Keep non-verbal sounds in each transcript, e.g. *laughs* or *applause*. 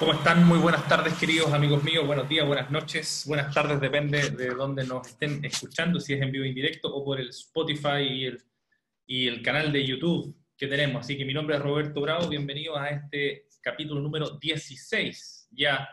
¿Cómo están? Muy buenas tardes, queridos amigos míos. Buenos días, buenas noches, buenas tardes, depende de dónde nos estén escuchando, si es en vivo en directo o por el Spotify y el, y el canal de YouTube que tenemos. Así que mi nombre es Roberto Bravo, bienvenidos a este capítulo número 16, ya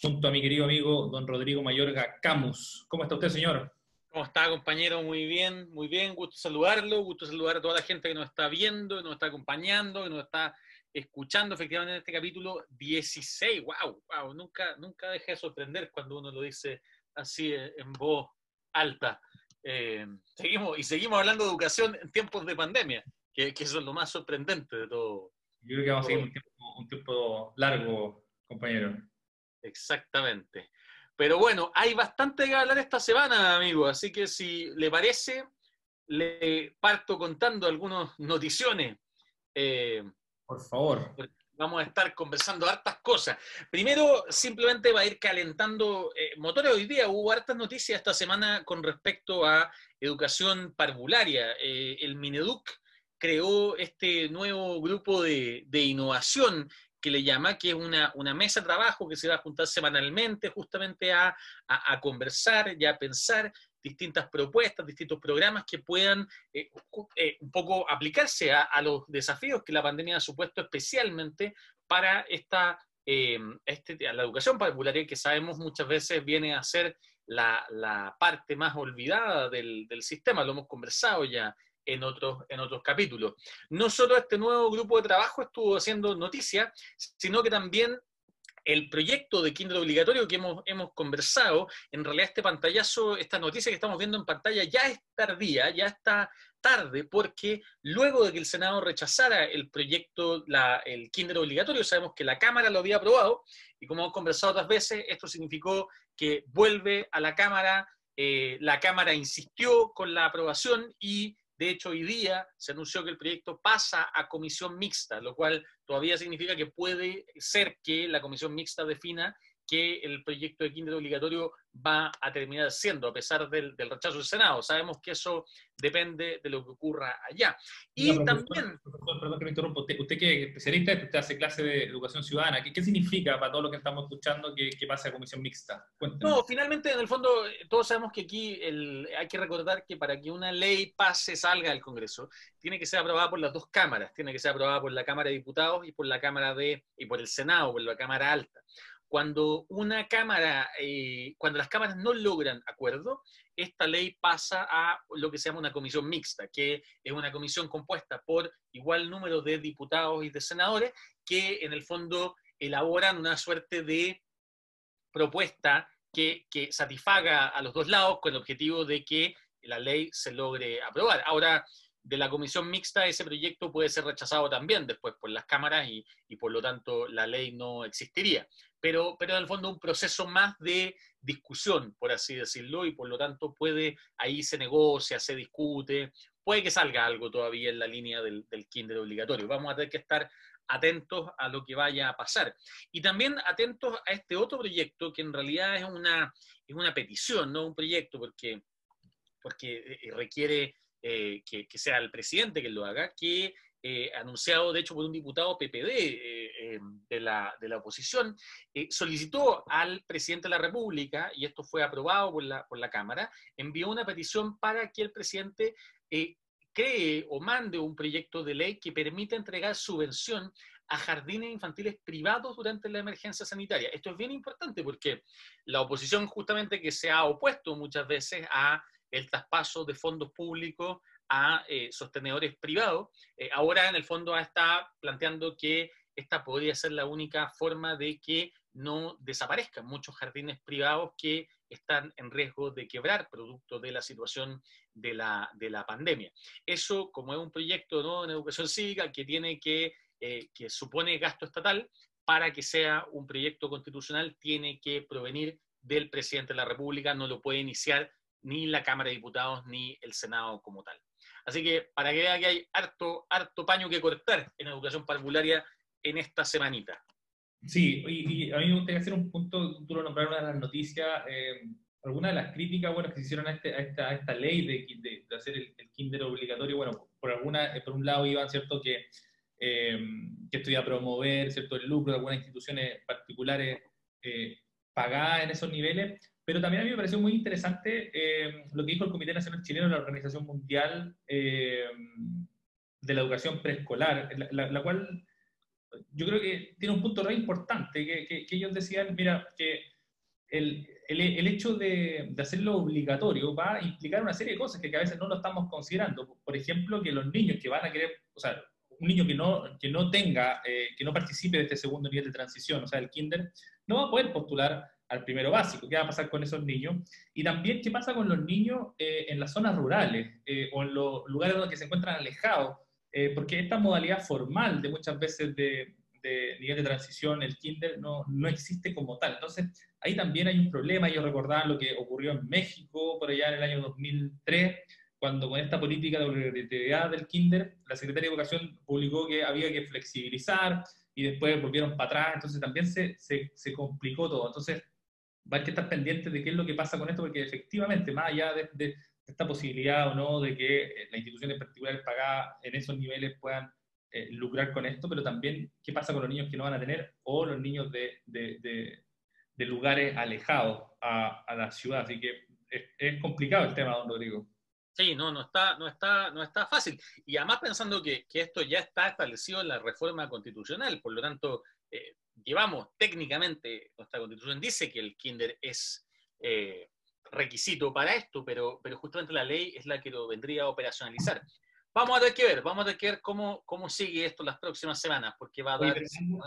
junto a mi querido amigo don Rodrigo Mayorga Camus. ¿Cómo está usted, señor? ¿Cómo está, compañero? Muy bien, muy bien. Gusto saludarlo, gusto saludar a toda la gente que nos está viendo, que nos está acompañando, que nos está escuchando efectivamente este capítulo 16. ¡Wow! wow nunca, nunca deja de sorprender cuando uno lo dice así en voz alta. Eh, seguimos, y seguimos hablando de educación en tiempos de pandemia, que, eso es lo más sorprendente de todo. Yo creo que vamos a seguir un tiempo, largo, compañero. Exactamente. Pero bueno, hay bastante que hablar esta semana, amigo, así que si le parece, le parto contando algunas noticiones. Eh, por favor. Vamos a estar conversando hartas cosas. Primero, simplemente va a ir calentando eh, motores. Hoy día hubo hartas noticias esta semana con respecto a educación parvularia. Eh, el Mineduc creó este nuevo grupo de, innovación que le llama, que es una, mesa de trabajo que se va a juntar semanalmente justamente a, a, a conversar y a pensar distintas propuestas, distintos programas que puedan eh, eh, un poco aplicarse a, los desafíos que la pandemia ha supuesto especialmente para esta, eh, este, la educación popular que sabemos muchas veces viene a ser la, parte más olvidada del, del, sistema, lo hemos conversado ya en otros, en otros capítulos. No solo este nuevo grupo de trabajo estuvo haciendo noticia, sino que también el proyecto de kinder obligatorio que hemos, conversado, en realidad este pantallazo, esta noticia que estamos viendo en pantalla ya es tardía, ya está tarde, porque luego de que el Senado rechazara el proyecto, la, el kinder obligatorio, sabemos que la Cámara lo había aprobado, y como hemos conversado otras veces, esto significó que vuelve a la Cámara, eh, la Cámara insistió con la aprobación y de hecho, hoy día se anunció que el proyecto pasa a comisión mixta, lo cual todavía significa que puede ser que la comisión mixta defina que el proyecto de kinder obligatorio va a terminar siendo, a pesar del, rechazo del Senado. Sabemos que eso depende de lo que ocurra allá. Y también... perdón que me interrumpa. Usted, que es especialista, usted hace clase de educación ciudadana. ¿Qué, significa para todo lo que estamos escuchando que, pase a comisión mixta? No, finalmente, en el fondo, todos sabemos que aquí hay que recordar que para que una ley pase, salga del Congreso, tiene que ser aprobada por las dos cámaras. Tiene que ser aprobada por la Cámara de Diputados y por la Cámara de... y por el Senado, por la Cámara Alta cuando una cámara, eh, cuando las cámaras no logran acuerdo, esta ley pasa a lo que se llama una comisión mixta, que es una comisión compuesta por igual número de diputados y de senadores que en el fondo elaboran una suerte de propuesta que, que satisfaga a los dos lados con el objetivo de que la ley se logre aprobar. Ahora, de la comisión mixta ese proyecto puede ser rechazado también después por las cámaras y, y por lo tanto la ley no existiría pero, pero en el fondo un proceso más de discusión, por así decirlo, y por lo tanto puede, ahí se negocia, se discute, puede que salga algo todavía en la línea del, kinder obligatorio. Vamos a tener que estar atentos a lo que vaya a pasar. Y también atentos a este otro proyecto que en realidad es una, es una petición, no un proyecto, porque, porque eh, requiere eh, que, que, sea el presidente que lo haga, que eh, anunciado de hecho por un diputado PPD eh, em, de, la, de, la, oposición, eh, solicitó al presidente de la República, y esto fue aprobado por la, por la Cámara, envió una petición para que el presidente cree o mande un proyecto de ley que permita entregar subvención a jardines infantiles privados durante la emergencia sanitaria. Esto es bien importante porque la oposición justamente que se ha opuesto muchas veces a el traspaso de fondos públicos a eh, sostenedores privados. Eh, ahora, en el fondo, está planteando que esta podría ser la única forma de que no desaparezcan muchos jardines privados que están en riesgo de quebrar producto de la situación de la, de la pandemia. Eso, como es un proyecto ¿no? en educación cívica que tiene que, eh, que supone gasto estatal, para que sea un proyecto constitucional, tiene que provenir del presidente de la República, no lo puede iniciar ni la Cámara de Diputados ni el Senado como tal. Así que para que vean que hay harto, harto paño que cortar en educación parvularia en esta semanita. Sí, y, a mí me gustaría hacer un punto, tú lo nombraron de las noticias, eh, algunas de las críticas bueno, que se hicieron a, este, a, esta, a esta, ley de, de, hacer el, kinder obligatorio, bueno, por, alguna, eh, por un lado iban, ¿cierto?, que eh, que esto iba a promover ¿cierto? el lucro de algunas instituciones particulares eh, pagadas en esos niveles, pero también a mí me pareció muy interesante eh, lo que dijo el Comité Nacional Chileno de la Organización Mundial de la Educación Preescolar, la, cual yo creo que tiene un punto re importante, que, que, ellos decían, mira, que el, el, el hecho de, de, hacerlo obligatorio va a implicar una serie de cosas que, a veces no lo estamos considerando. Por ejemplo, que los niños que van a querer, o sea, un niño que no, que no tenga, eh, que no participe de este segundo nivel de transición, o sea, el kinder, no va a poder postular al primero básico. ¿Qué va a pasar con esos niños? Y también, ¿qué pasa con los niños eh, en las zonas rurales eh, o en los lugares donde se encuentran alejados? porque esta modalidad formal de muchas veces de, de, nivel de transición, el kinder, no, no existe como tal. Entonces, ahí también hay un problema. Yo recordaba lo que ocurrió en México por allá en el año 2003, cuando con esta política de obligatoriedad del kinder, la Secretaría de Educación publicó que había que flexibilizar y después volvieron para atrás, entonces también se, se, se complicó todo. Entonces, va a que estar pendiente de qué es lo que pasa con esto, porque efectivamente, más allá de, esta posibilidad o no de que eh, las instituciones particulares pagadas en esos niveles puedan eh, lucrar con esto, pero también qué pasa con los niños que no van a tener o los niños de, lugares alejados a, la ciudad. Así que es, complicado el tema, don Rodrigo. Sí, no, no está, no está, no está fácil. Y además pensando que, que esto ya está establecido en la reforma constitucional, por lo tanto, eh, llevamos técnicamente, nuestra constitución dice que el kinder es eh, requisito para esto, pero, pero justamente la ley es la que lo vendría a operacionalizar. Vamos a tener que ver, vamos a tener que ver cómo, cómo sigue esto las próximas semanas, porque va a dar...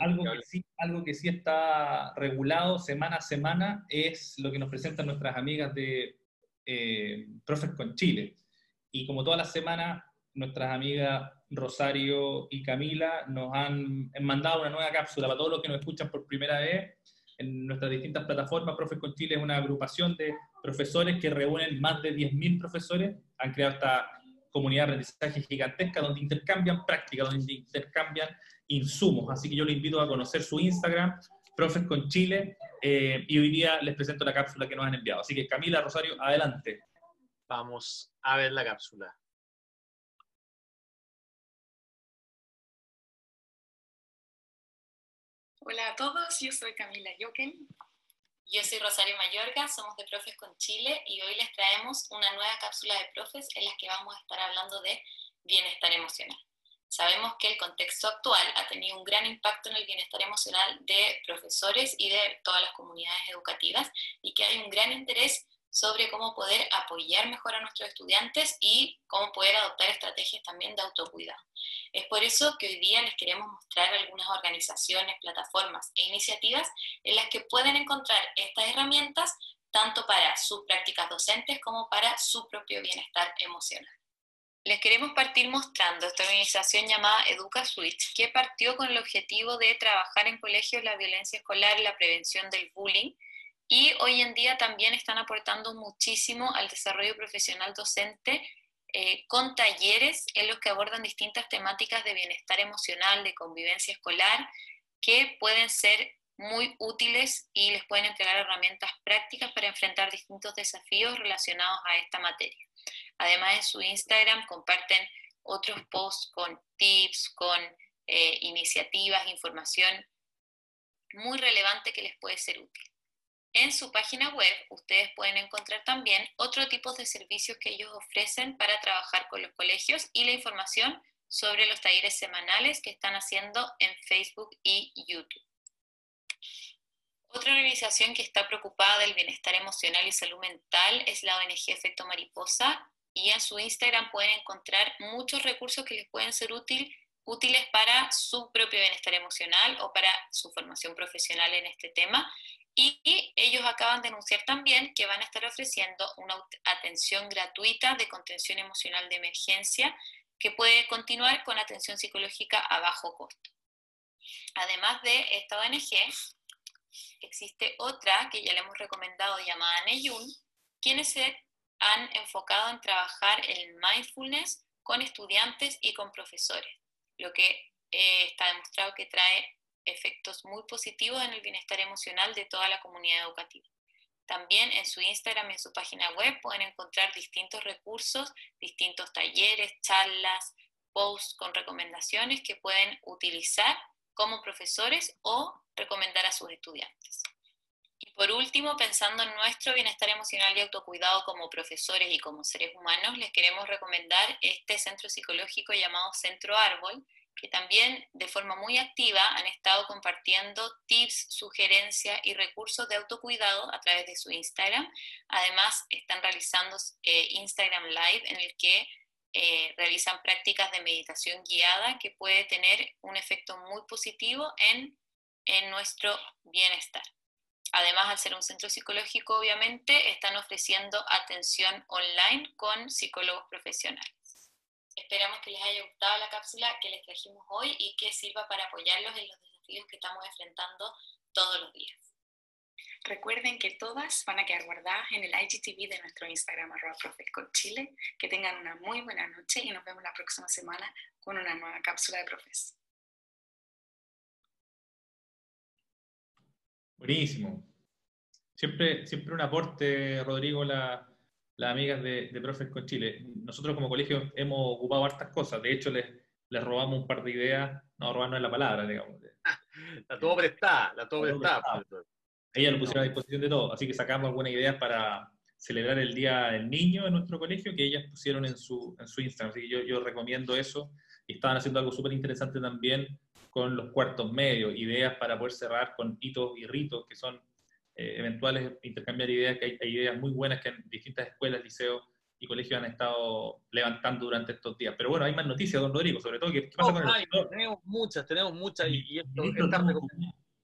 algo, que sí, algo que sí está regulado semana a semana es lo que nos presentan nuestras amigas de eh, Profes con Chile. Y como todas las semanas, nuestras amigas Rosario y Camila nos han mandado una nueva cápsula para todos los que nos escuchan por primera vez en nuestras distintas plataformas. Profes con Chile es una agrupación de profesores que reúnen más de 10.000 profesores. Han creado esta comunidad de aprendizaje gigantesca donde intercambian prácticas, donde intercambian insumos. Así que yo les invito a conocer su Instagram, Profes con Chile, eh, y hoy día les presento la cápsula que nos han enviado. Así que Camila, Rosario, adelante. Vamos a ver la cápsula. Hola a todos, yo soy Camila Joken. Yo soy Rosario Mayorga, somos de Profes con Chile y hoy les traemos una nueva cápsula de profes en la que vamos a estar hablando de bienestar emocional. Sabemos que el contexto actual ha tenido un gran impacto en el bienestar emocional de profesores y de todas las comunidades educativas y que hay un gran interés sobre cómo poder apoyar mejor a nuestros estudiantes y cómo poder adoptar estrategias también de autocuidado. Es por eso que hoy día les queremos mostrar algunas organizaciones, plataformas e iniciativas en las que pueden encontrar estas herramientas tanto para sus prácticas docentes como para su propio bienestar emocional. Les queremos partir mostrando esta organización llamada Educa Switch, que partió con el objetivo de trabajar en colegios la violencia escolar y la prevención del bullying, y hoy en día también están aportando muchísimo al desarrollo profesional docente eh, con talleres en los que abordan distintas temáticas de bienestar emocional, de convivencia escolar, que pueden ser muy útiles y les pueden entregar herramientas prácticas para enfrentar distintos desafíos relacionados a esta materia. Además, en su Instagram comparten otros posts con tips, con eh, iniciativas, información muy relevante que les puede ser útil. En su página web ustedes pueden encontrar también otro tipo de servicios que ellos ofrecen para trabajar con los colegios y la información sobre los talleres semanales que están haciendo en Facebook y YouTube. Otra organización que está preocupada del bienestar emocional y salud mental es la ONG Efecto Mariposa y en su Instagram pueden encontrar muchos recursos que les pueden ser útil, útiles para su propio bienestar emocional o para su formación profesional en este tema. Y ellos acaban de anunciar también que van a estar ofreciendo una atención gratuita de contención emocional de emergencia que puede continuar con atención psicológica a bajo costo. Además de esta ONG, existe otra que ya le hemos recomendado llamada Neyun, quienes se han enfocado en trabajar el mindfulness con estudiantes y con profesores, lo que eh, está demostrado que trae efectos muy positivos en el bienestar emocional de toda la comunidad educativa. También en su Instagram y en su página web pueden encontrar distintos recursos, distintos talleres, charlas, posts con recomendaciones que pueden utilizar como profesores o recomendar a sus estudiantes. Y por último, pensando en nuestro bienestar emocional y autocuidado como profesores y como seres humanos, les queremos recomendar este centro psicológico llamado Centro Árbol, que también de forma muy activa han estado compartiendo tips, sugerencias y recursos de autocuidado a través de su Instagram. Además, están realizando eh, Instagram Live en el que eh, realizan prácticas de meditación guiada que puede tener un efecto muy positivo en, en nuestro bienestar. Además, al ser un centro psicológico, obviamente, están ofreciendo atención online con psicólogos profesionales. Esperamos que les haya gustado la cápsula que les trajimos hoy y que sirva para apoyarlos en los desafíos que estamos enfrentando todos los días. Recuerden que todas van a quedar guardadas en el IGTV de nuestro Instagram, arroba Chile. Que tengan una muy buena noche y nos vemos la próxima semana con una nueva cápsula de profes. Buenísimo. Siempre, siempre un aporte, Rodrigo, la, las amigas de, de, Profes con Chile. Nosotros como colegio hemos ocupado hartas cosas. De hecho, les, les robamos un par de ideas. No, robar no es la palabra, digamos. *laughs* la tuvo prestada, la tuvo prestada. Ella lo pusieron a disposición de todo. Así que sacamos algunas ideas para celebrar el Día del Niño en nuestro colegio que ellas pusieron en su, en su Instagram. Así que yo, yo recomiendo eso. Y estaban haciendo algo súper interesante también con los cuartos medios, ideas para poder cerrar con hitos y ritos que son eh, eventuales, intercambiar ideas, que hay, ideas muy buenas que en distintas escuelas, liceos y colegios han estado levantando durante estos días. Pero bueno, hay más noticias, don Rodrigo, sobre todo. ¿Qué, pasa con el Tenemos muchas, tenemos muchas. Y, esto,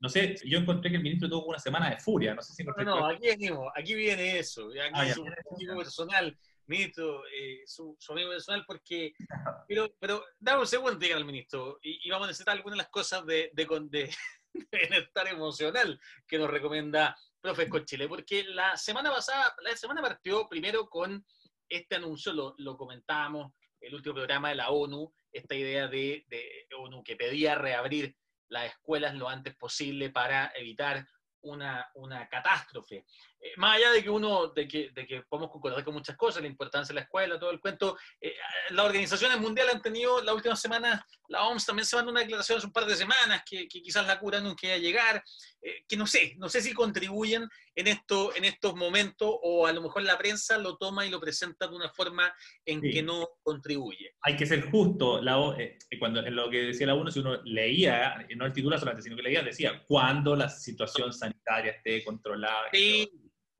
no sé, yo encontré que el ministro tuvo una semana de furia. No sé si No, no, aquí venimos, aquí viene eso. Aquí ah, su amigo personal, ministro, eh, su, amigo personal, porque. *laughs* Pero, pero dame un segundo, diga al ministro, y, vamos a necesitar algunas de las cosas de, de, de *laughs* bienestar emocional que nos recomienda Profe Chile, porque la semana pasada, la semana partió primero con este anuncio, lo, lo comentábamos, el último programa de la ONU, esta idea de, de ONU que pedía reabrir las escuelas lo antes posible para evitar una, una catástrofe. Eh, más allá de que uno, de que, de que podemos concordar con muchas cosas, la importancia de la escuela, todo el cuento, eh, las organizaciones mundiales han tenido la última semana, la OMS también se mandó una declaración hace un par de semanas que, que quizás la cura no quiera llegar, eh, que no sé, no sé si contribuyen en, esto, en estos momentos o a lo mejor la prensa lo toma y lo presenta de una forma en que no contribuye. Hay que ser justo, la, cuando en lo que decía la ONU, si uno leía, no el titular solamente, sino que leía, decía, cuando la situación sanitaria esté controlada. Sí.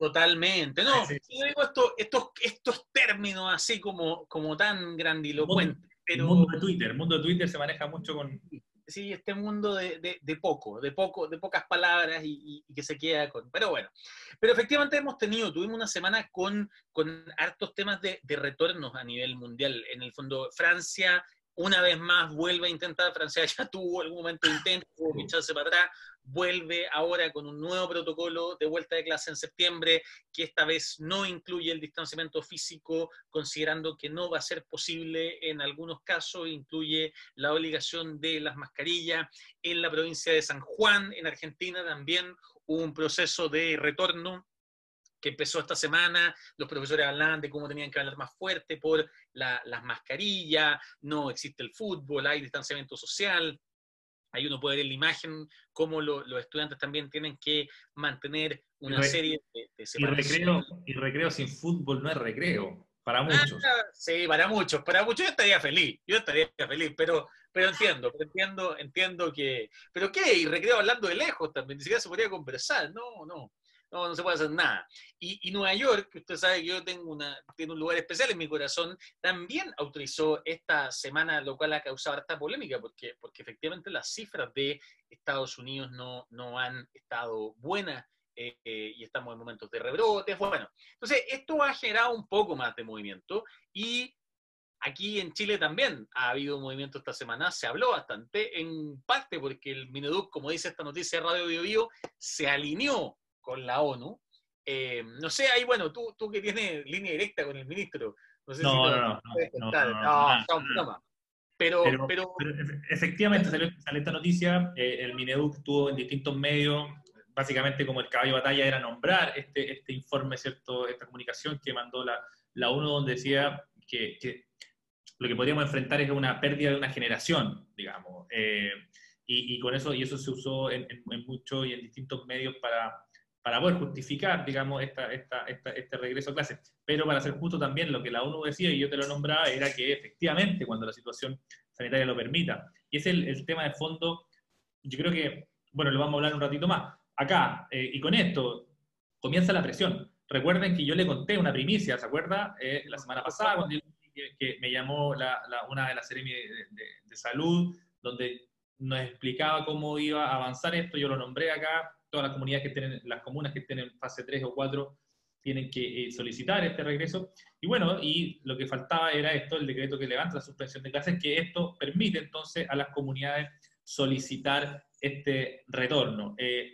Totalmente. No, yo digo esto, estos, estos términos así como, como tan grandilocuentes. El mundo, de Twitter, el mundo de Twitter se maneja mucho con. Sí, este mundo de, de, poco, de poco, de pocas palabras y, que se queda con. Pero bueno. Pero efectivamente hemos tenido, tuvimos una semana con, con hartos temas de, de retornos a nivel mundial. En el fondo, Francia una vez más vuelve a intentar, Francia *laughs* ya tuvo algún momento de intento, echarse para atrás, vuelve ahora con un nuevo protocolo de vuelta de clase en septiembre, que esta vez no incluye el distanciamiento físico, considerando que no va a ser posible en algunos casos, incluye la obligación de las mascarillas. En la provincia de San Juan, en Argentina, también hubo un proceso de retorno que empezó esta semana, los profesores hablaban de cómo tenían que hablar más fuerte por las mascarillas, no existe el fútbol, hay distanciamiento social, ahí uno puede ver la imagen cómo los estudiantes también tienen que mantener una serie de, de y recreo, y recreo sin fútbol no es recreo, para ah, muchos. sí, para muchos, para muchos yo estaría feliz, yo estaría feliz, pero, pero entiendo, entiendo, entiendo que, pero qué, y recreo hablando de lejos también, ni siquiera se podría conversar, no, no no, no se puede hacer nada. Y, Nueva York, que usted sabe que yo tengo una, tiene un lugar especial en mi corazón, también autorizó esta semana, lo cual ha causado harta polémica, porque, porque efectivamente las cifras de Estados Unidos no, no han estado buenas eh, eh, y estamos en momentos de rebrotes. Bueno, entonces esto ha generado un poco más de movimiento y Aquí en Chile también ha habido movimiento esta semana, se habló bastante, en parte porque el Mineduc, como dice esta noticia de Radio Bio, Bio se alineó con la ONU. Eh, no sé, ahí, bueno, tú, tú que tienes línea directa con el ministro, no sé no, si no, no, no, no, Pero, pero, efectivamente salió, esta noticia, eh, el Mineduc tuvo en distintos medios, básicamente como el caballo de batalla era nombrar este, este informe, ¿cierto? esta comunicación que mandó la, la ONU donde decía que, que lo que podríamos enfrentar es una pérdida de una generación, digamos. Eh, y, con eso, y eso se usó en, en, muchos y en distintos medios para, para poder justificar, digamos, este regreso a clase. Pero para ser justo también, lo que la ONU decía, y yo te lo nombraba, era que efectivamente, cuando la situación sanitaria lo permita, y es el, tema de fondo, yo creo que, bueno, lo vamos a hablar un ratito más, acá, eh, y con esto, comienza la presión. Recuerden que yo le conté una primicia, ¿se acuerda? Eh, la semana pasada, cuando que, me llamó la, una de las series de, de, salud, donde nos explicaba cómo iba a avanzar esto, yo lo nombré acá, todas las comunidades que tienen, las comunas que tienen fase 3 o 4 tienen que eh, solicitar este regreso. Y bueno, y lo que faltaba era esto, el decreto que levanta la suspensión de clases, que esto permite entonces a las comunidades solicitar este retorno. Eh,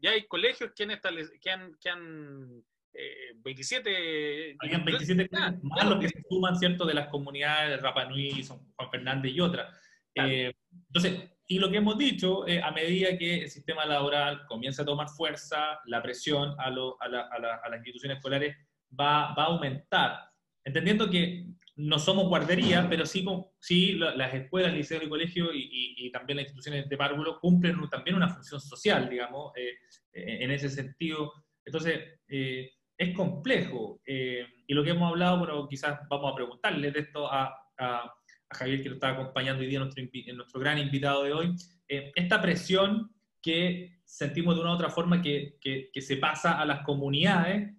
ya, hay colegios que han, que han, que han eh, 27... 27 más los que se suman, ¿cierto?, de las comunidades de Rapa Nui, Juan Fernández y otras. Eh, entonces, y lo que hemos dicho, eh, a medida que el sistema laboral comienza a tomar fuerza, la presión a, a, la, a, las instituciones escolares va, va, a aumentar, entendiendo que no somos guardería, pero sí, sí las escuelas, liceos y colegios y, también las instituciones de párvulo cumplen también una función social, digamos, eh, en ese sentido. Entonces, eh, es complejo. Eh, y lo que hemos hablado, bueno, quizás vamos a preguntarle de esto a, a, Javier, que lo está acompañando hoy día, nuestro, nuestro gran invitado de hoy, esta presión que sentimos de una u otra forma que, que, que se pasa a las comunidades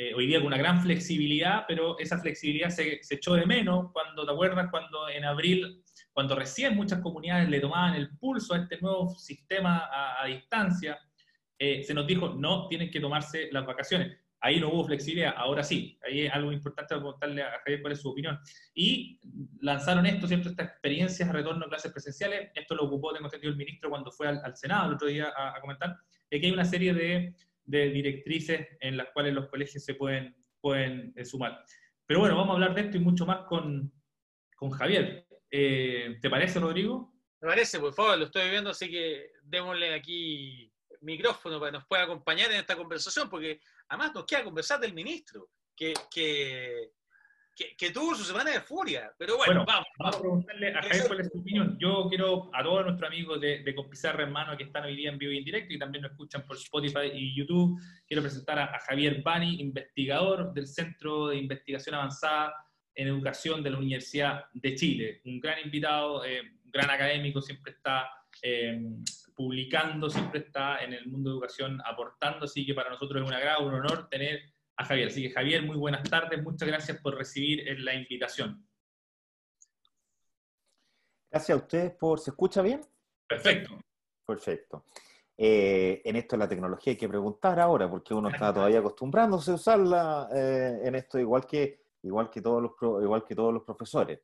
eh, hoy día con una gran flexibilidad, pero esa flexibilidad se, se, echó de menos cuando, ¿te acuerdas? Cuando en abril, cuando recién muchas comunidades le tomaban el pulso a este nuevo sistema a, distancia, eh, se nos dijo, no, tienen que tomarse las vacaciones. Ahí no hubo flexibilidad, ahora sí. Ahí es algo importante preguntarle a Javier cuál es su opinión. Y lanzaron esto, ¿cierto? Estas experiencias retorno a clases presenciales. Esto lo ocupó, tengo entendido, el ministro cuando fue al, Senado el otro día a, a comentar. que hay una serie de directrices en las cuales los colegios se pueden, eh, sumar. Pero bueno, vamos a hablar de esto y mucho más con, con Javier. Eh, ¿Te parece, Rodrigo? Me parece, por favor, lo estoy viendo, así que démosle aquí micrófono para que nos pueda acompañar en esta conversación, porque además nos queda conversar del ministro, que, que, que, tuvo su semana de furia. Pero bueno, vamos, vamos. a preguntarle a Javier cuál es su opinión. Yo quiero a todos nuestros amigos de, de Compizarra Hermano que están hoy día en vivo y en directo y también nos escuchan por Spotify y YouTube, quiero presentar a, Javier Bani, investigador del Centro de Investigación Avanzada en Educación de la Universidad de Chile. Un gran invitado, eh, un gran académico, siempre está eh, publicando, siempre está en el mundo de educación aportando, así que para nosotros es un agrado, un honor tener a Javier. Así que Javier, muy buenas tardes, muchas gracias por recibir la invitación. Gracias a ustedes por... ¿Se escucha bien? Perfecto. Perfecto. Eh, en esto de la tecnología hay que preguntar ahora, porque uno está todavía acostumbrándose a usarla eh, en esto, igual que, igual, que todos los, igual que todos los profesores.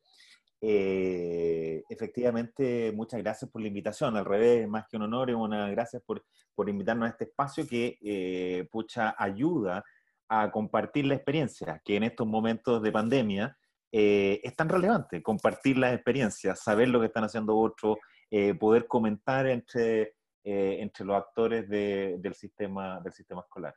Eh, efectivamente, muchas gracias por la invitación. Al revés, más que un honor, una gracias por, por invitarnos a este espacio que, pucha, ayuda a compartir la experiencia, que en estos momentos de pandemia eh, es tan relevante, compartir las experiencias, saber lo que están haciendo otros, eh, poder comentar entre, eh, entre los actores del, sistema, del sistema escolar.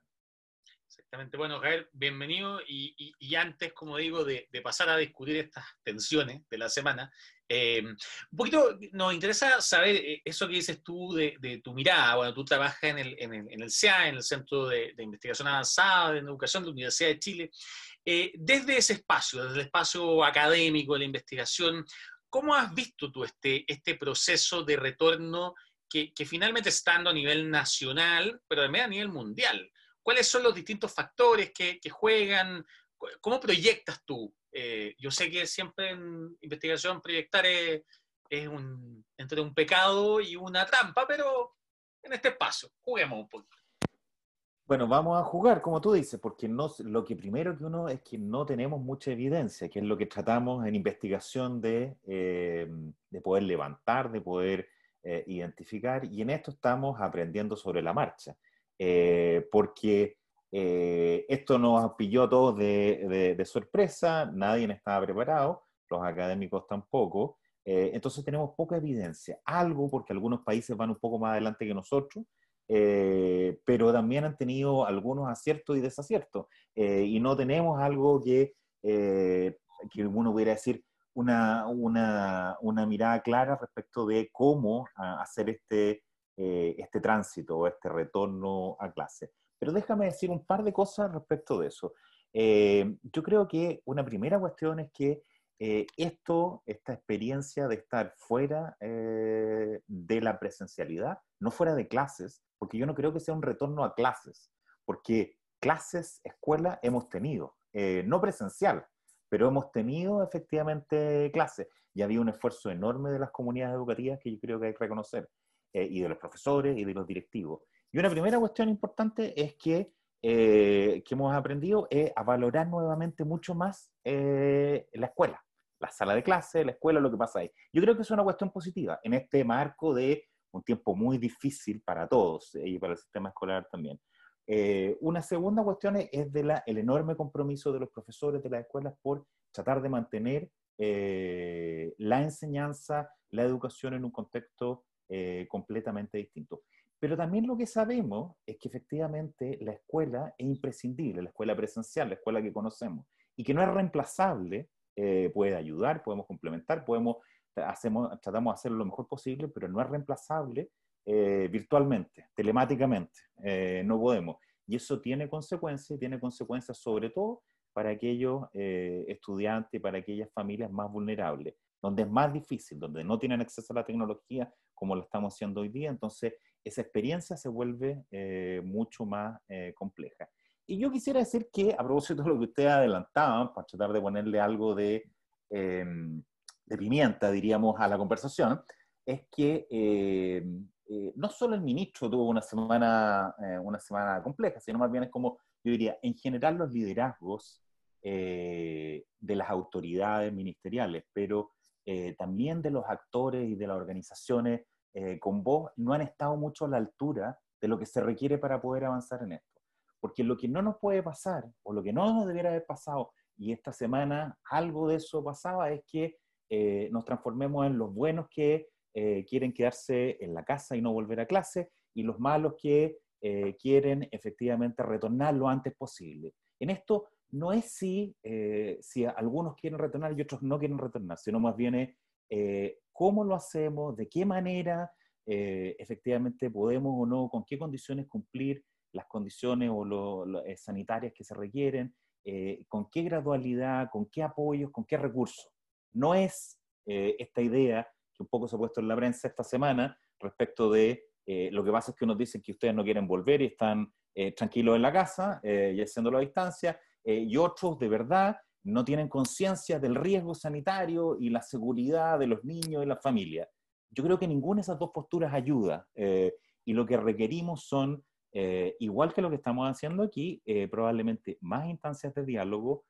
Exactamente. Bueno, Javier, bienvenido. Y, y, antes, como digo, de, de, pasar a discutir estas tensiones de la semana, eh, un poquito nos interesa saber eh, eso que dices tú de, de tu mirada. Bueno, tú trabajas en el, en el, en el CEA, en el Centro de, de, Investigación Avanzada en Educación de la Universidad de Chile. Eh, desde ese espacio, desde el espacio académico de la investigación, ¿cómo has visto tú este, este proceso de retorno que, que finalmente está a nivel nacional, pero también a nivel mundial? ¿Cuáles son los distintos factores que, juegan? ¿Cómo proyectas tú eh, yo sé que siempre en investigación proyectar es, entre un pecado y una trampa, pero en este espacio, juguemos un poquito. Bueno, vamos a jugar, como tú dices, porque lo que primero que uno es que no tenemos mucha evidencia, que es lo que tratamos en investigación de, eh, de poder levantar, de poder eh, identificar, y en esto estamos aprendiendo sobre la marcha, porque eh, esto nos pilló a todos de, sorpresa, nadie estaba preparado, los académicos tampoco, eh, entonces tenemos poca evidencia, algo porque algunos países van un poco más adelante que nosotros, eh, pero también han tenido algunos aciertos y desaciertos, y no tenemos algo que, que uno pudiera decir, una, una, una, mirada clara respecto de cómo ah, hacer este, eh, este tránsito o este retorno a clase. Pero déjame decir un par de cosas respecto de eso. Eh, yo creo que una primera cuestión es que eh, esto, esta experiencia de estar fuera de la presencialidad, no fuera de clases, porque yo no creo que sea un retorno a clases, porque clases, escuela, hemos tenido, no presencial, pero hemos tenido efectivamente clases y había un esfuerzo enorme de las comunidades educativas que yo creo que hay que reconocer, eh, y de los profesores y de los directivos. Y una primera cuestión importante es que, eh, que hemos aprendido es a valorar nuevamente mucho más eh, la escuela, la sala de clase, la escuela, lo que pasa ahí. Yo creo que es una cuestión positiva en este marco de un tiempo muy difícil para todos y para el sistema escolar también. Eh, una segunda cuestión es de la, el enorme compromiso de los profesores de las escuelas por tratar de mantener eh, la enseñanza, la educación en un contexto eh, completamente distinto. Pero también lo que sabemos es que efectivamente la escuela es imprescindible, la escuela presencial, la escuela que conocemos, y que no es reemplazable, puede ayudar, podemos complementar, podemos, tratamos de hacerlo lo mejor posible, pero no es reemplazable eh, virtualmente, telemáticamente. Eh, no podemos. Y eso tiene consecuencias, tiene consecuencias sobre todo para aquellos eh, estudiantes, para aquellas familias más vulnerables, donde es más difícil, donde no tienen acceso a la tecnología como lo estamos haciendo hoy día. Entonces, esa experiencia se vuelve mucho más compleja. Y yo quisiera decir que, a propósito de lo que ustedes adelantaban, para tratar de ponerle algo de, em, de pimienta, diríamos, a la conversación, es que eh, no solo el ministro tuvo una semana, eh, una semana compleja, sino más bien es como, yo diría, en general los liderazgos eh, de las autoridades ministeriales, pero también de los actores y de las organizaciones con voz, no han estado mucho a la altura de lo que se requiere para poder avanzar en esto. Porque lo que no nos puede pasar, o lo que no nos debiera haber pasado, y esta semana algo de eso pasaba, es que nos transformemos en los buenos que eh, quieren quedarse en la casa y no volver a clase, y los malos que eh, quieren efectivamente retornar lo antes posible. En esto no es si, eh, si algunos quieren retornar y otros no quieren retornar, sino más bien es cómo lo hacemos, de qué manera efectivamente podemos o no, con qué condiciones cumplir las condiciones o lo, sanitarias que se requieren, con qué gradualidad, con qué apoyos, con qué recursos. No es esta idea que un poco se ha puesto en la prensa esta semana respecto de eh, lo que pasa es que unos dicen que ustedes no quieren volver y están eh, tranquilos en la casa eh, y haciéndolo a distancia, y otros de verdad no tienen conciencia del riesgo sanitario y la seguridad de los niños y la familia. Yo creo que ninguna de esas dos posturas ayuda y lo que requerimos son, igual que lo que estamos haciendo aquí, probablemente más instancias de diálogo,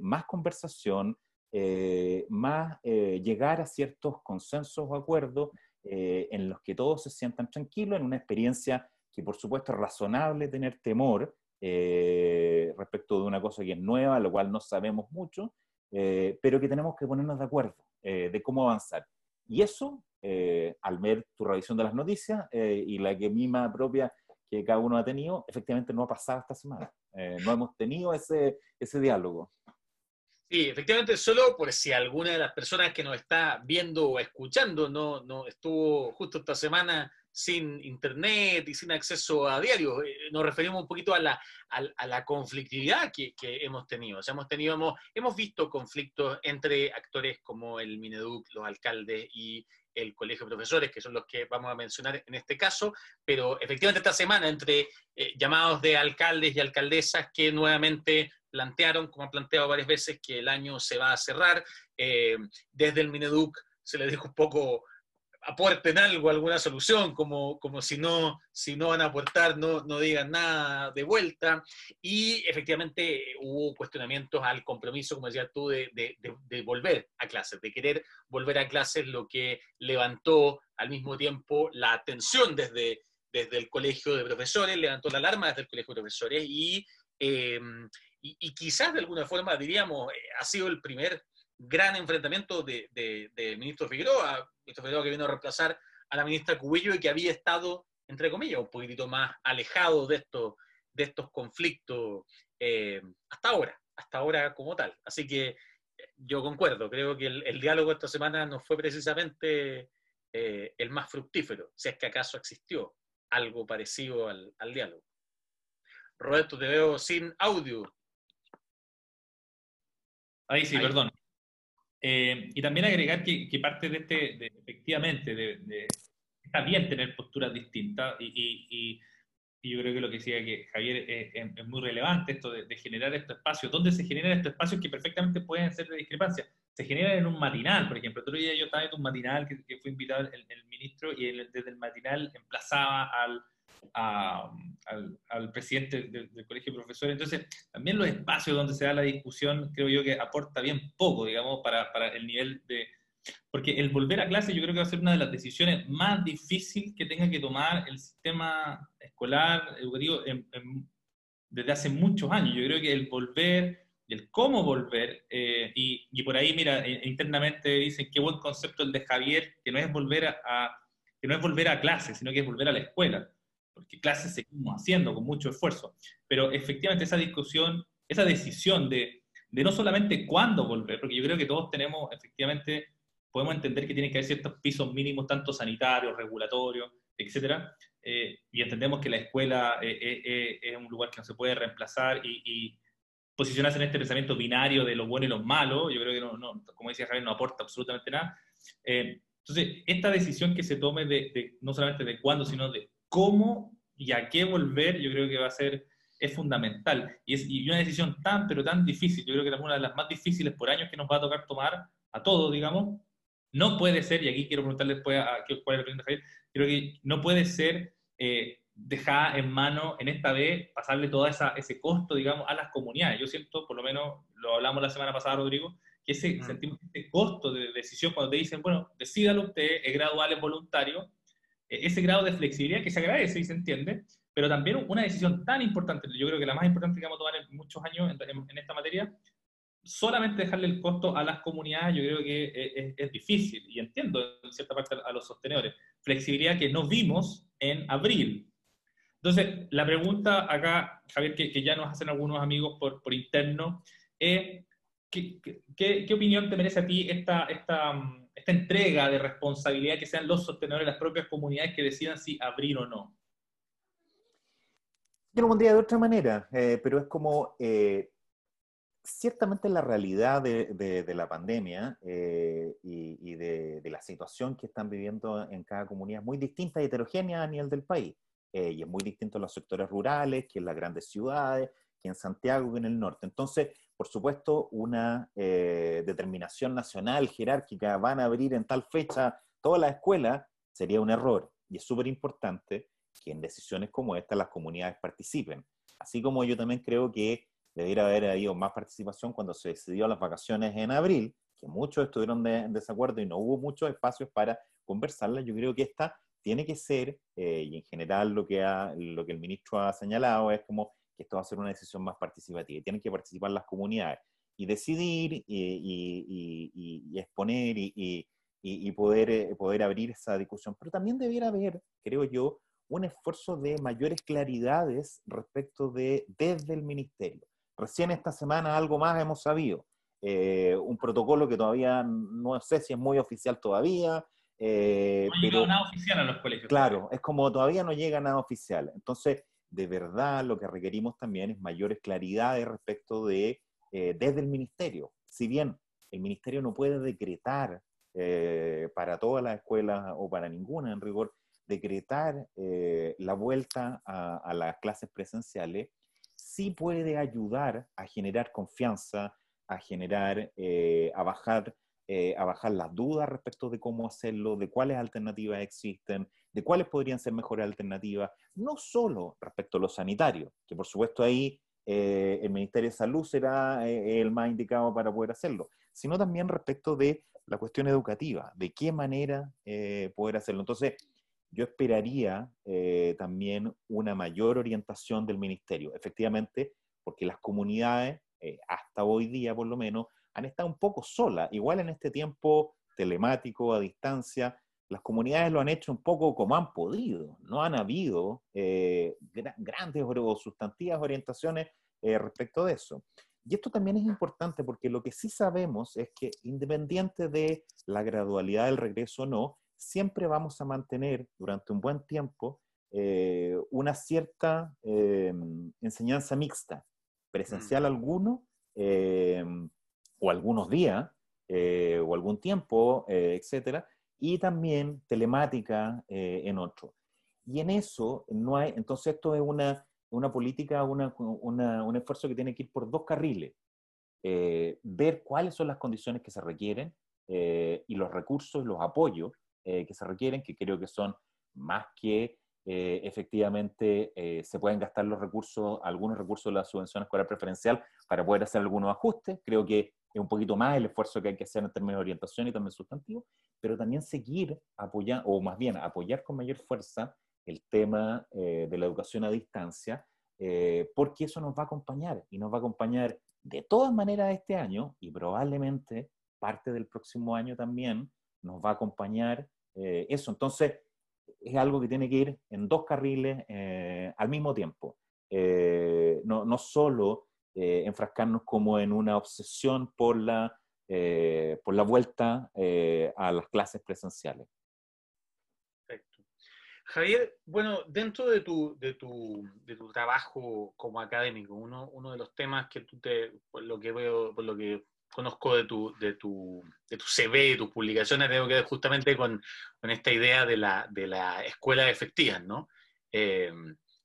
más conversación, eh, más eh, llegar a ciertos consensos o acuerdos eh, en los que todos se sientan tranquilos, en una experiencia que por supuesto es razonable tener temor respecto de una cosa que es nueva, lo cual no sabemos mucho, pero que tenemos que ponernos de acuerdo de cómo avanzar. Y eso, al ver tu revisión de las noticias y la que misma propia que cada uno ha tenido, efectivamente no ha pasado esta semana. no hemos tenido ese, ese diálogo. Sí, efectivamente, solo por si alguna de las personas que nos está viendo o escuchando no, no estuvo justo esta semana sin internet y sin acceso a diario. Eh, nos referimos un poquito a la, a, la conflictividad que, que, hemos tenido. O sea, hemos, tenido hemos, hemos visto conflictos entre actores como el Mineduc, los alcaldes y el Colegio de Profesores, que son los que vamos a mencionar en este caso, pero efectivamente esta semana entre eh, llamados de alcaldes y alcaldesas que nuevamente plantearon, como han planteado varias veces, que el año se va a cerrar. Eh, desde el Mineduc se le dijo un poco, aporten algo, alguna solución, como, como si, no, si no van a aportar, no, no digan nada de vuelta. Y efectivamente hubo cuestionamientos al compromiso, como decías tú, de, de, volver a clases, de querer volver a clases, lo que levantó al mismo tiempo la atención desde, desde el colegio de profesores, levantó la alarma desde el colegio de profesores y eh, y, quizás de alguna forma, diríamos, eh, ha sido el primer gran enfrentamiento del de, ministro Figueroa, ministro Figueroa que vino a reemplazar a la ministra Cubillo y que había estado, entre comillas, un poquitito más alejado de, esto, de estos conflictos eh, hasta ahora, hasta ahora como tal. Así que yo concuerdo, creo que el, diálogo esta semana no fue precisamente eh, el más fructífero, si es que acaso existió algo parecido al, diálogo. Roberto, te veo sin audio. Ahí sí, perdón. Eh, y también agregar que, parte de este, efectivamente, de, está bien tener posturas distintas y y yo creo que lo que decía que Javier es, muy relevante esto de, generar estos espacios. ¿Dónde se generan estos espacios que perfectamente pueden ser de discrepancia? Se generan en un matinal, por ejemplo. Otro día yo estaba en un matinal que, fue invitado el, ministro y desde el matinal emplazaba al, al, presidente del, colegio de profesores. Entonces, también los espacios donde se da la discusión creo yo que aporta bien poco, digamos, para, para el nivel de, porque el volver a clase yo creo que va a ser una de las decisiones más difíciles que tenga que tomar el sistema escolar, educativo, desde hace muchos años. Yo creo que el volver, el cómo volver, eh, y, por ahí, mira, eh, internamente dicen qué buen concepto el de Javier, que no es volver a, que no es volver a clase, sino que es volver a la escuela, porque clases seguimos haciendo con mucho esfuerzo. Pero efectivamente esa discusión, esa decisión de, de no solamente cuándo volver, porque yo creo que todos tenemos efectivamente podemos entender que tiene que haber ciertos pisos mínimos, tanto sanitarios, regulatorios, etcétera, eh, y entendemos que la escuela eh, eh, es un lugar que no se puede reemplazar y, posicionarse en este pensamiento binario de lo bueno y lo malo, yo creo que, no, como decía Javier, no aporta absolutamente nada. entonces, esta decisión que se tome de, no solamente de cuándo, sino de cómo y a qué volver, yo creo que va a ser, es fundamental. Y es y una decisión tan, pero tan difícil, yo creo que es una de las más difíciles por años que nos va a tocar tomar a todos, digamos, no puede ser, y aquí quiero preguntarle después a, cuál es el de Javier, creo que no puede ser eh, dejar en mano en esta vez pasarle todo ese costo, digamos, a las comunidades. Yo siento, por lo menos, lo hablamos la semana pasada, Rodrigo, que ese, sentimos este costo de decisión cuando te dicen, bueno, decídalo usted, es gradual, es voluntario, ese grado de flexibilidad que se agradece y se entiende, pero también una decisión tan importante, yo creo que la más importante que vamos a tomar en muchos años en esta materia, solamente dejarle el costo a las comunidades yo creo que es, difícil y entiendo en cierta parte a los sostenedores. Flexibilidad que no vimos en abril. Entonces, la pregunta acá, Javier, que, ya nos hacen algunos amigos por, por interno, es, ¿qué, qué, opinión te merece a ti esta, esta, esta entrega de responsabilidad que sean los sostenedores, las propias comunidades que decidan si abrir o no? Yo lo pondría de otra manera, eh, pero es como eh, ciertamente la realidad de, la pandemia eh, y, de, la situación que están viviendo en cada comunidad es muy distinta y heterogénea a nivel del país. Eh, y es muy distinto en los sectores rurales, que en las grandes ciudades, que en Santiago, que en el norte. Entonces, por supuesto, una eh, determinación nacional, jerárquica, van a abrir en tal fecha toda la escuela, sería un error. Y es súper importante que en decisiones como esta las comunidades participen. Así como yo también creo que debiera haber habido más participación cuando se decidió las vacaciones en abril, que muchos estuvieron en desacuerdo y no hubo muchos espacios para conversarlas. Yo creo que esta tiene que ser, eh, y en general lo que, ha, lo que el ministro ha señalado es como que esto va a ser una decisión más participativa. Tienen que participar las comunidades y decidir y, exponer y, poder, eh, poder abrir esa discusión. Pero también debiera haber, creo yo, un esfuerzo de mayores claridades respecto de desde el ministerio. Recién esta semana algo más hemos sabido. Eh, un protocolo que todavía no sé si es muy oficial todavía. Eh, no llega nada oficial a los colegios. Claro, es como todavía no llega nada oficial. Entonces, de verdad, lo que requerimos también es mayores claridades respecto de, eh, desde el ministerio. Si bien el ministerio no puede decretar para todas las escuelas o para ninguna en rigor, decretar la vuelta a las clases presenciales, sí puede ayudar a generar confianza, a generar, eh, a bajar eh, a bajar las dudas respecto de cómo hacerlo, de cuáles alternativas existen, de cuáles podrían ser mejores alternativas, no solo respecto a lo sanitario, que por supuesto ahí eh, el Ministerio de Salud será el más indicado para poder hacerlo, sino también respecto de la cuestión educativa, de qué manera poder hacerlo. Entonces, yo esperaría eh, también una mayor orientación del ministerio, efectivamente, porque las comunidades, eh, hasta hoy día por lo menos, han estado un poco solas. Igual en este tiempo telemático, a distancia, las comunidades lo han hecho un poco como han podido. No han habido eh, grandes o sustantivas orientaciones respecto de eso. y esto también es importante porque lo que sí sabemos es que independiente de la gradualidad del regreso o no, siempre vamos a mantener durante un buen tiempo eh, una cierta eh, enseñanza mixta, presencial mm. alguno eh, o algunos días o algún tiempo, etcétera, y también telemática en otro. Y en eso no hay, entonces esto es una, una política, una, un esfuerzo que tiene que ir por dos carriles. ver cuáles son las condiciones que se requieren y los recursos, los apoyos que se requieren, que creo que son más que eh, efectivamente eh, se pueden gastar los recursos, algunos recursos de la subvención escolar preferencial para poder hacer algunos ajustes. Creo que es un poquito más el esfuerzo que hay que hacer en términos de orientación y también sustantivo, pero también seguir apoyando, o más bien apoyar con mayor fuerza el tema eh, de la educación a distancia, porque eso nos va a acompañar y nos va a acompañar de todas maneras este año y probablemente parte del próximo año también nos va a acompañar eso. Entonces, es algo que tiene que ir en dos carriles eh, al mismo tiempo. Eh, no, no, solo eh, enfrascarnos como en una obsesión por la, por la vuelta a las clases presenciales. Perfecto. Javier, bueno, dentro de tu, de tu, de tu trabajo como académico, uno, uno de los temas que tú te, por lo que veo, por lo que conozco de tu, de tu, de tu CV, de tus publicaciones, tengo que ver justamente con, con, esta idea de la, de la escuela efectiva, ¿no? Eh,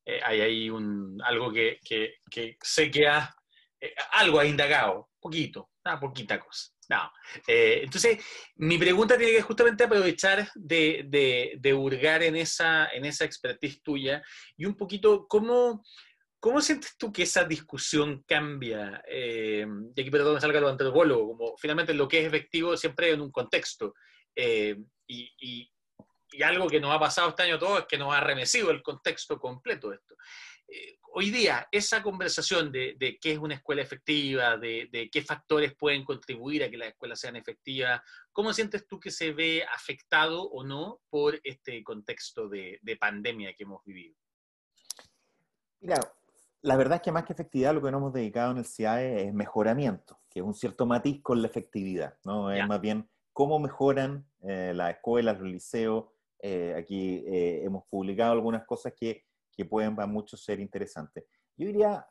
eh, hay ahí un, algo que, que, que sé que ha, eh, algo ha indagado, poquito, una poquita cosa. No. entonces, mi pregunta tiene que justamente aprovechar de, de, de hurgar en esa, en esa expertise tuya y un poquito cómo, ¿Cómo sientes tú que esa discusión cambia? Eh, y aquí perdón salga lo antropólogo, como finalmente lo que es efectivo siempre en un contexto. Eh, y, y, algo que nos ha pasado este año todo es que nos ha remecido el contexto completo de esto. Eh, hoy día, esa conversación de, de, qué es una escuela efectiva, de, de, qué factores pueden contribuir a que las escuelas sean efectivas, ¿cómo sientes tú que se ve afectado o no por este contexto de, de pandemia que hemos vivido? Mira, la verdad es que más que efectividad, lo que nos hemos dedicado en el CIAE es mejoramiento, que es un cierto matiz con la efectividad, ¿no? Es más bien cómo mejoran eh, las escuelas, los liceos. Eh, aquí eh, hemos publicado algunas cosas que, que pueden para muchos ser interesantes. Yo diría,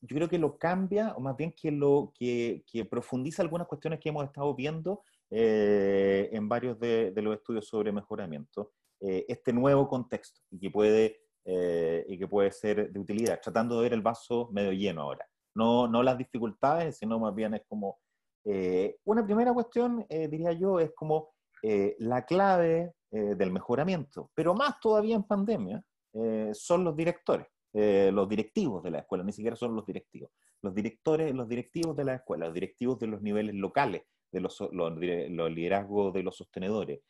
yo creo que lo cambia, o más bien que, lo, que, que profundiza algunas cuestiones que hemos estado viendo en varios de, de, los estudios sobre mejoramiento, este nuevo contexto, y que puede eh, y que puede ser de utilidad, tratando de ver el vaso medio lleno ahora. No, no las dificultades, sino más bien es como... Eh, una primera cuestión, eh, diría yo, es como la clave del mejoramiento, pero más todavía en pandemia, son los directores, los directivos de la escuela, ni siquiera son los directivos. Los directores, los directivos de la escuela, los directivos de los niveles locales, de los, liderazgos de los sostenedores,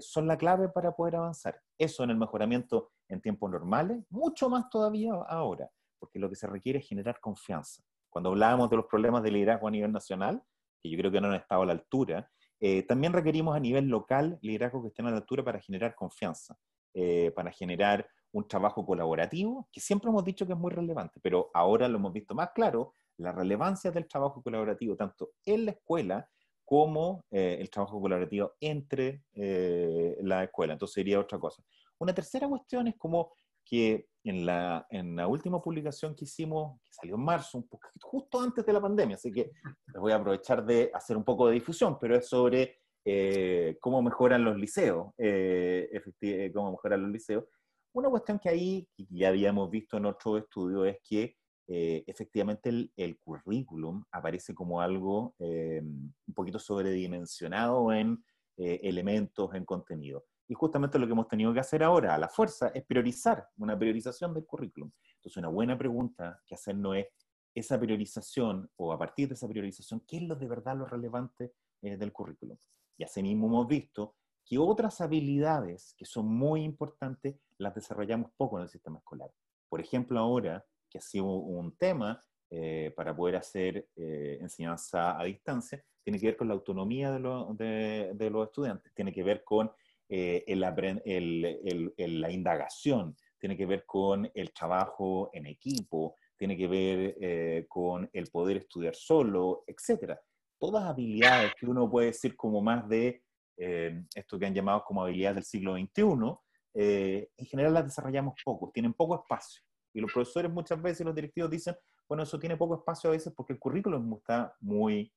son la clave para poder avanzar. Eso en el mejoramiento en tiempos normales, mucho más todavía ahora, porque lo que se requiere es generar confianza. Cuando hablábamos de los problemas de liderazgo a nivel nacional, que yo creo que no han estado a la altura, eh, también requerimos a nivel local liderazgo que estén a la altura para generar confianza, eh, para generar un trabajo colaborativo, que siempre hemos dicho que es muy relevante, pero ahora lo hemos visto más claro, la relevancia del trabajo colaborativo, tanto en la escuela como eh, el trabajo colaborativo entre la escuela. Entonces sería otra cosa. Una tercera cuestión es como que en la, en la última publicación que hicimos, que salió en marzo, un poquito, justo antes de la pandemia, así que les voy a aprovechar de hacer un poco de difusión, pero es sobre eh, cómo mejoran los liceos, eh, eh, cómo mejoran los liceos. Una cuestión que ahí, ya habíamos visto en otro estudio, es que efectivamente el, el, currículum aparece como algo un poquito sobredimensionado en elementos, en contenido. Y justamente lo que hemos tenido que hacer ahora, a la fuerza, es priorizar, una priorización del currículum. Entonces, una buena pregunta que hacernos es, esa priorización, o a partir de esa priorización, ¿qué es lo de verdad lo relevante eh, del currículum? Y asimismo hemos visto que otras habilidades que son muy importantes las desarrollamos poco en el sistema escolar. Por ejemplo, ahora, que ha sido un tema eh, para poder hacer eh, enseñanza a distancia, tiene que ver con la autonomía de, los estudiantes, tiene que ver con eh, la indagación, tiene que ver con el trabajo en equipo, tiene que ver con el poder estudiar solo, etc. Todas habilidades que uno puede decir como más de eh, esto que han llamado como habilidades del siglo XXI, eh, en general las desarrollamos poco, tienen poco espacio. Y los profesores muchas veces, los directivos dicen, bueno, eso tiene poco espacio a veces porque el currículum está muy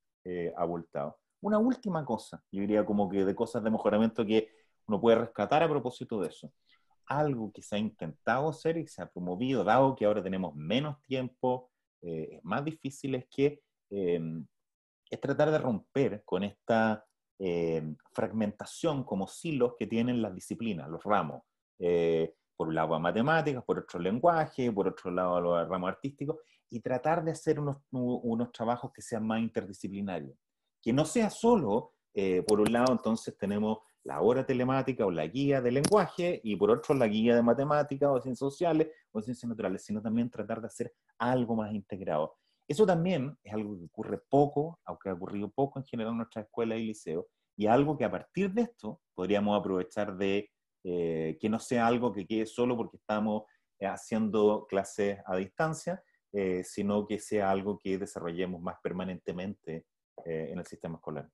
abultado. Una última cosa, yo diría como que de cosas de mejoramiento que uno puede rescatar a propósito de eso algo que se ha intentado hacer y se ha promovido, dado que ahora tenemos menos tiempo, eh, es más difícil, es que em, es tratar de romper con esta em, fragmentación como silos que tienen las disciplinas, los ramos. Eh, por un lado matemáticas, por otro lenguaje, por otro lado los ramos artísticos, y tratar de hacer unos, unos trabajos que sean más interdisciplinarios. Que no sea solo, eh, por un lado, entonces tenemos la hora telemática o la guía de lenguaje y por otro la guía de matemáticas o ciencias sociales o ciencias naturales, sino también tratar de hacer algo más integrado. Eso también es algo que ocurre poco, aunque ha ocurrido poco en general en nuestra escuela y liceo, y algo que a partir de esto podríamos aprovechar de eh, que no sea algo que quede solo porque estamos eh, haciendo clases a distancia, eh, sino que sea algo que desarrollemos más permanentemente en el sistema escolar.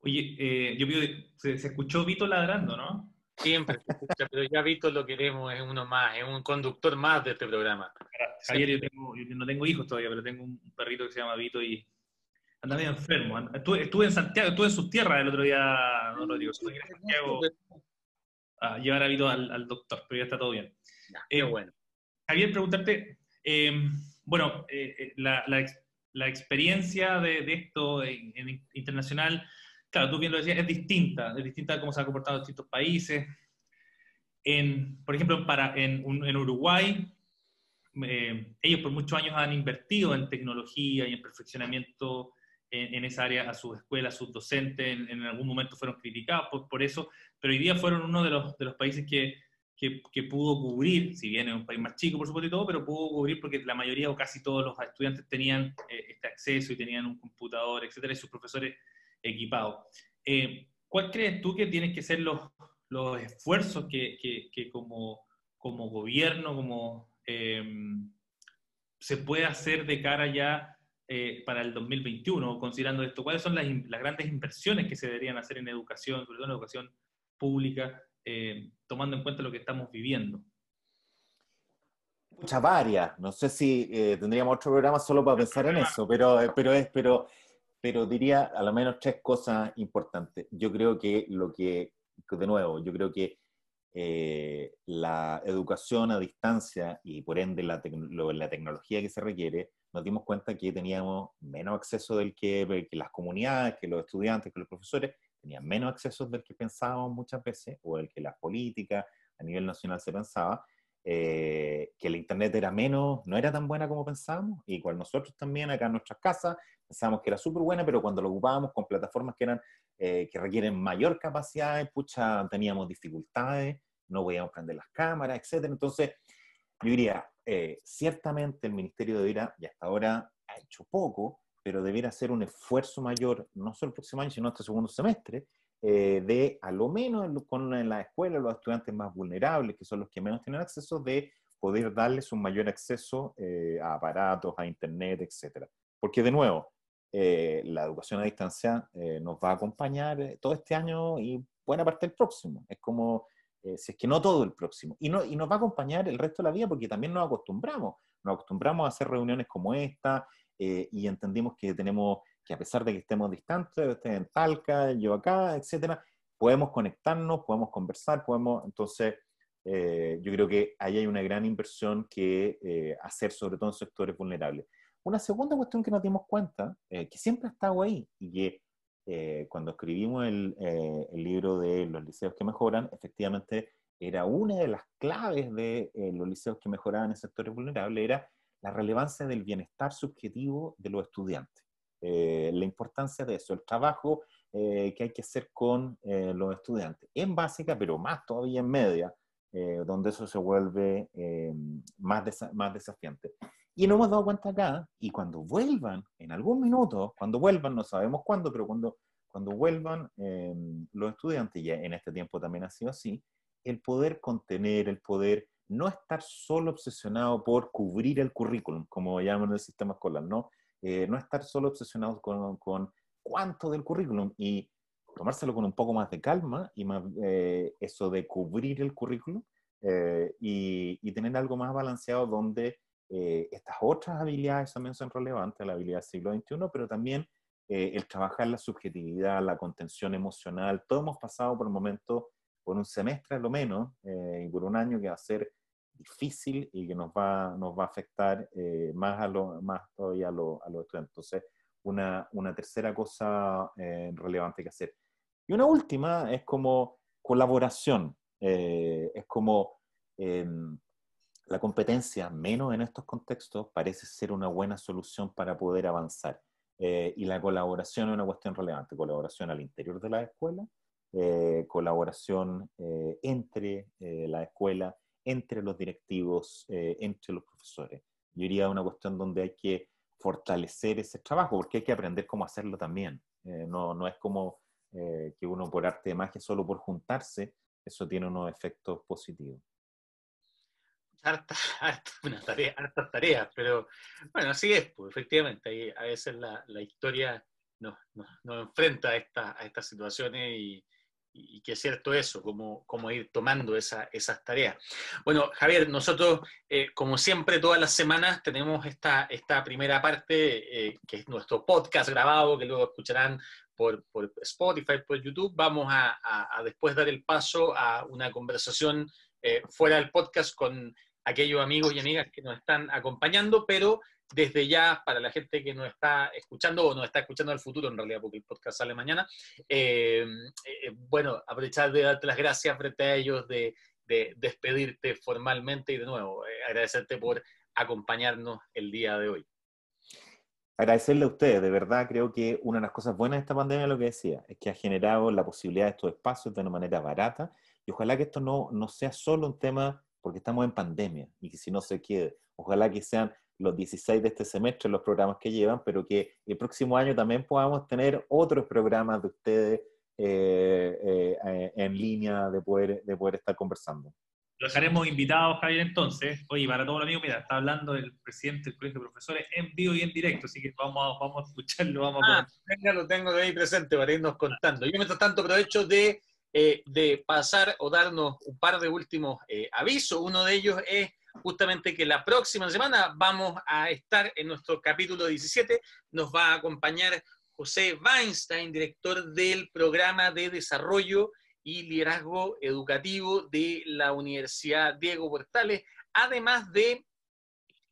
Oye, eh, yo veo, se, escuchó Vito ladrando, ¿no? Siempre se escucha, pero ya Vito lo queremos, es uno más, es un conductor más de este programa. Javier, yo, no tengo hijos todavía, pero tengo un perrito que se llama Vito y anda medio enfermo. Estuve, en Santiago, estuve en sus tierras el otro día, no lo digo, estuve en Santiago a llevar a Vito al, doctor, pero ya está todo bien. eh, bueno. Javier, preguntarte, eh, bueno, la, la, experiencia de, de esto en, en internacional claro, tú bien lo decías, es distinta, es distinta de cómo se ha comportado en distintos países. En, por ejemplo, para, en, en Uruguay, eh, ellos por muchos años han invertido en tecnología y en perfeccionamiento en, esa área a sus escuelas, a sus docentes, en, algún momento fueron criticados por, por, eso, pero hoy día fueron uno de los, de los países que, que, que, pudo cubrir, si bien es un país más chico por supuesto y todo, pero pudo cubrir porque la mayoría o casi todos los estudiantes tenían eh, este acceso y tenían un computador, etcétera, y sus profesores equipado. Eh, ¿Cuál crees tú que tienen que ser los, los esfuerzos que, que, como, como, gobierno, como em, se puede hacer de cara ya eh, para el 2021, considerando esto? ¿Cuáles son las, las, grandes inversiones que se deberían hacer en educación, sobre todo en educación pública, eh, tomando en cuenta lo que estamos viviendo? Muchas varias. No sé si tendríamos otro programa solo para pensar en eso, pero, pero es, pero pero diría a lo menos tres cosas importantes. Yo creo que lo que, de nuevo, yo creo que eh, la educación a distancia y por ende la, tecnología que se requiere, nos dimos cuenta que teníamos menos acceso del que, que, las comunidades, que los estudiantes, que los profesores, tenían menos acceso del que pensábamos muchas veces, o el que las políticas a nivel nacional se pensaba, eh, que el Internet era menos, no era tan buena como pensábamos, y cual nosotros también acá en nuestras casas pensábamos que era súper buena, pero cuando lo ocupábamos con plataformas que, eran, eh, que requieren mayor capacidad, pucha, teníamos dificultades, no podíamos prender las cámaras, etc. Entonces, yo diría, eh, ciertamente el Ministerio de Vida, y hasta ahora ha hecho poco, pero debiera hacer un esfuerzo mayor, no solo el próximo año, sino este segundo semestre, eh, de, a lo menos con en la escuela, los estudiantes más vulnerables, que son los que menos tienen acceso, de poder darles un mayor acceso a aparatos, a internet, etc. Porque de nuevo, eh, la educación a distancia nos va a acompañar todo este año y buena parte del próximo. Es como, si es que no todo el próximo. Y, no, y nos va a acompañar el resto de la vida porque también nos acostumbramos. Nos acostumbramos a hacer reuniones como esta y entendimos que tenemos que a pesar de que estemos distantes, usted en Talca, yo acá, etcétera, podemos conectarnos, podemos conversar, podemos, entonces, eh, yo creo que ahí hay una gran inversión que eh, hacer, sobre todo en sectores vulnerables. Una segunda cuestión que nos dimos cuenta, eh, que siempre ha estado ahí, y que cuando escribimos el, el, libro de los liceos que mejoran, efectivamente era una de las claves de los liceos que mejoraban en sectores vulnerables, era la relevancia del bienestar subjetivo de los estudiantes. Eh, la importancia de eso, el trabajo eh, que hay que hacer con eh, los estudiantes, en básica, pero más todavía en media, donde eso se vuelve más, más desafiante. Y nos hemos dado cuenta acá, y cuando vuelvan, en algún minuto, cuando vuelvan, no sabemos cuándo, pero cuando, cuando vuelvan los estudiantes, ya en este tiempo también ha sido así, el poder contener, el poder no estar solo obsesionado por cubrir el currículum, como llaman en el sistema escolar, ¿no? Eh, no estar solo obsesionado con, con, cuánto del currículum y tomárselo con un poco más de calma y más eh, eso de cubrir el currículum eh, y, y, tener algo más balanceado donde estas otras habilidades también son relevantes, la habilidad del siglo XXI, pero también el trabajar la subjetividad, la contención emocional. Todos hemos pasado por un momento, por un semestre a lo menos, y por un año que va a ser difícil y que nos va, nos va a afectar eh, más, a lo, más todavía a, lo, a los estudiantes. Entonces, una, una tercera cosa eh, relevante que hacer. Y una última es como colaboración, eh, es como em, la competencia, menos en estos contextos, parece ser una buena solución para poder avanzar. y la colaboración es una cuestión relevante, colaboración al interior de la escuela, colaboración entre la escuela entre los directivos, eh, entre los profesores. Yo diría una cuestión donde hay que fortalecer ese trabajo, porque hay que aprender cómo hacerlo también. Eh, no, no, es como eh, que uno por arte de magia, solo por juntarse, eso tiene unos efectos positivos. Hartas, *laughs* hartas, tareas, pero bueno, así es, pues, efectivamente, a veces la, la historia nos, nos, nos enfrenta a, esta, a estas situaciones y, y que es cierto eso, cómo, cómo ir tomando esa, esas tareas. Bueno, Javier, nosotros, eh, como siempre, todas las semanas tenemos esta, esta primera parte, eh, que es nuestro podcast grabado, que luego escucharán por, por Spotify, por YouTube. Vamos a, a, después dar el paso a una conversación eh, fuera del podcast con aquellos amigos y amigas que nos están acompañando, pero desde ya, para la gente que nos está escuchando o nos está escuchando el futuro, en realidad, porque el podcast sale mañana, eh, eh, bueno, aprovechar de darte las gracias frente a ellos, de, despedirte formalmente y de nuevo, eh, agradecerte por acompañarnos el día de hoy. Agradecerle a ustedes, de verdad creo que una de las cosas buenas de esta pandemia, lo que decía, es que ha generado la posibilidad de estos espacios de una manera barata y ojalá que esto no, no sea solo un tema porque estamos en pandemia y que si no se quede, ojalá que sean los 16 de este semestre, los programas que llevan, pero que el próximo año también podamos tener otros programas de ustedes eh, eh, en línea de poder, de poder estar conversando. Lo dejaremos invitados, Javier, entonces. Oye, para todos los amigos, mira, está hablando el presidente del Colegio de Profesores en vivo y en directo, así que vamos a, vamos a escucharlo. Vamos a ah, venga, lo tengo ahí presente para irnos contando. Yo, mientras tanto, aprovecho de, eh, de pasar o darnos un par de últimos avisos. Uno de ellos es justamente que la próxima semana vamos a estar en nuestro capítulo 17. Nos va a acompañar José Weinstein, director del programa de desarrollo y liderazgo educativo de la Universidad Diego Portales, además de,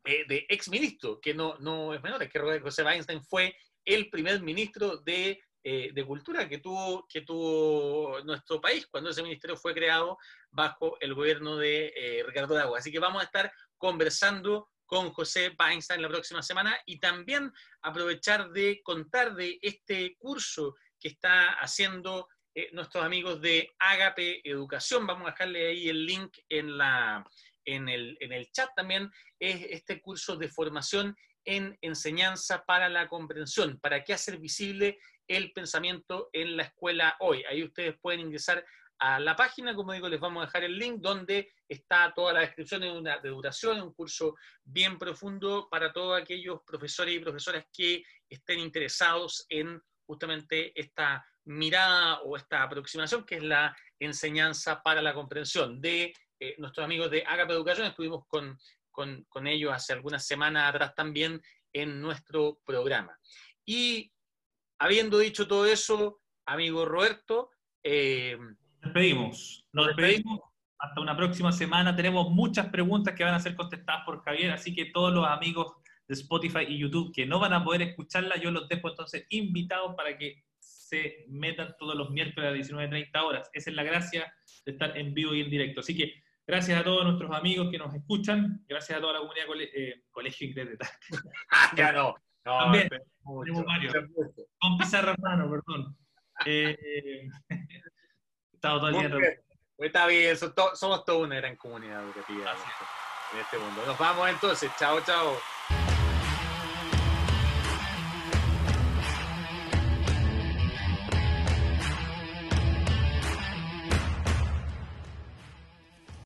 eh, de exministro, que no, no es menor, es que José Weinstein fue el primer ministro de eh, de cultura que tuvo, que tuvo nuestro país cuando ese ministerio fue creado bajo el gobierno de eh, Ricardo Dagua. Así que vamos a estar conversando con José Weinstein la próxima semana y también aprovechar de contar de este curso que está haciendo eh, nuestros amigos de Agape Educación. Vamos a dejarle ahí el link en, la, en, el, en el chat también. Es este curso de formación en enseñanza para la comprensión, para qué hacer visible el pensamiento en la escuela hoy. Ahí ustedes pueden ingresar a la página, como digo, les vamos a dejar el link donde está toda la descripción de, una, de duración, un curso bien profundo para todos aquellos profesores y profesoras que estén interesados en justamente esta mirada o esta aproximación que es la enseñanza para la comprensión de eh, nuestros amigos de Agape Educación. Estuvimos con, con, con ellos hace algunas semanas atrás también en nuestro programa. Y habiendo dicho todo eso, amigo Roberto, eh, nos despedimos. Nos despedimos. Hasta una próxima semana. Tenemos muchas preguntas que van a ser contestadas por Javier, así que todos los amigos de Spotify y YouTube que no van a poder escucharla, yo los dejo entonces invitados para que se metan todos los miércoles a las 19.30 horas. Esa es la gracia de estar en vivo y en directo. Así que gracias a todos nuestros amigos que nos escuchan, gracias a toda la comunidad eh, Colegio Inglés *laughs* de ya no, también, tenemos varios. Con pizarra hermano, perdón. Eh, *laughs* estado todo el día. Pues está bien, somos, toda una gran comunidad educativa en este mundo. Nos vamos entonces. Chao, chao.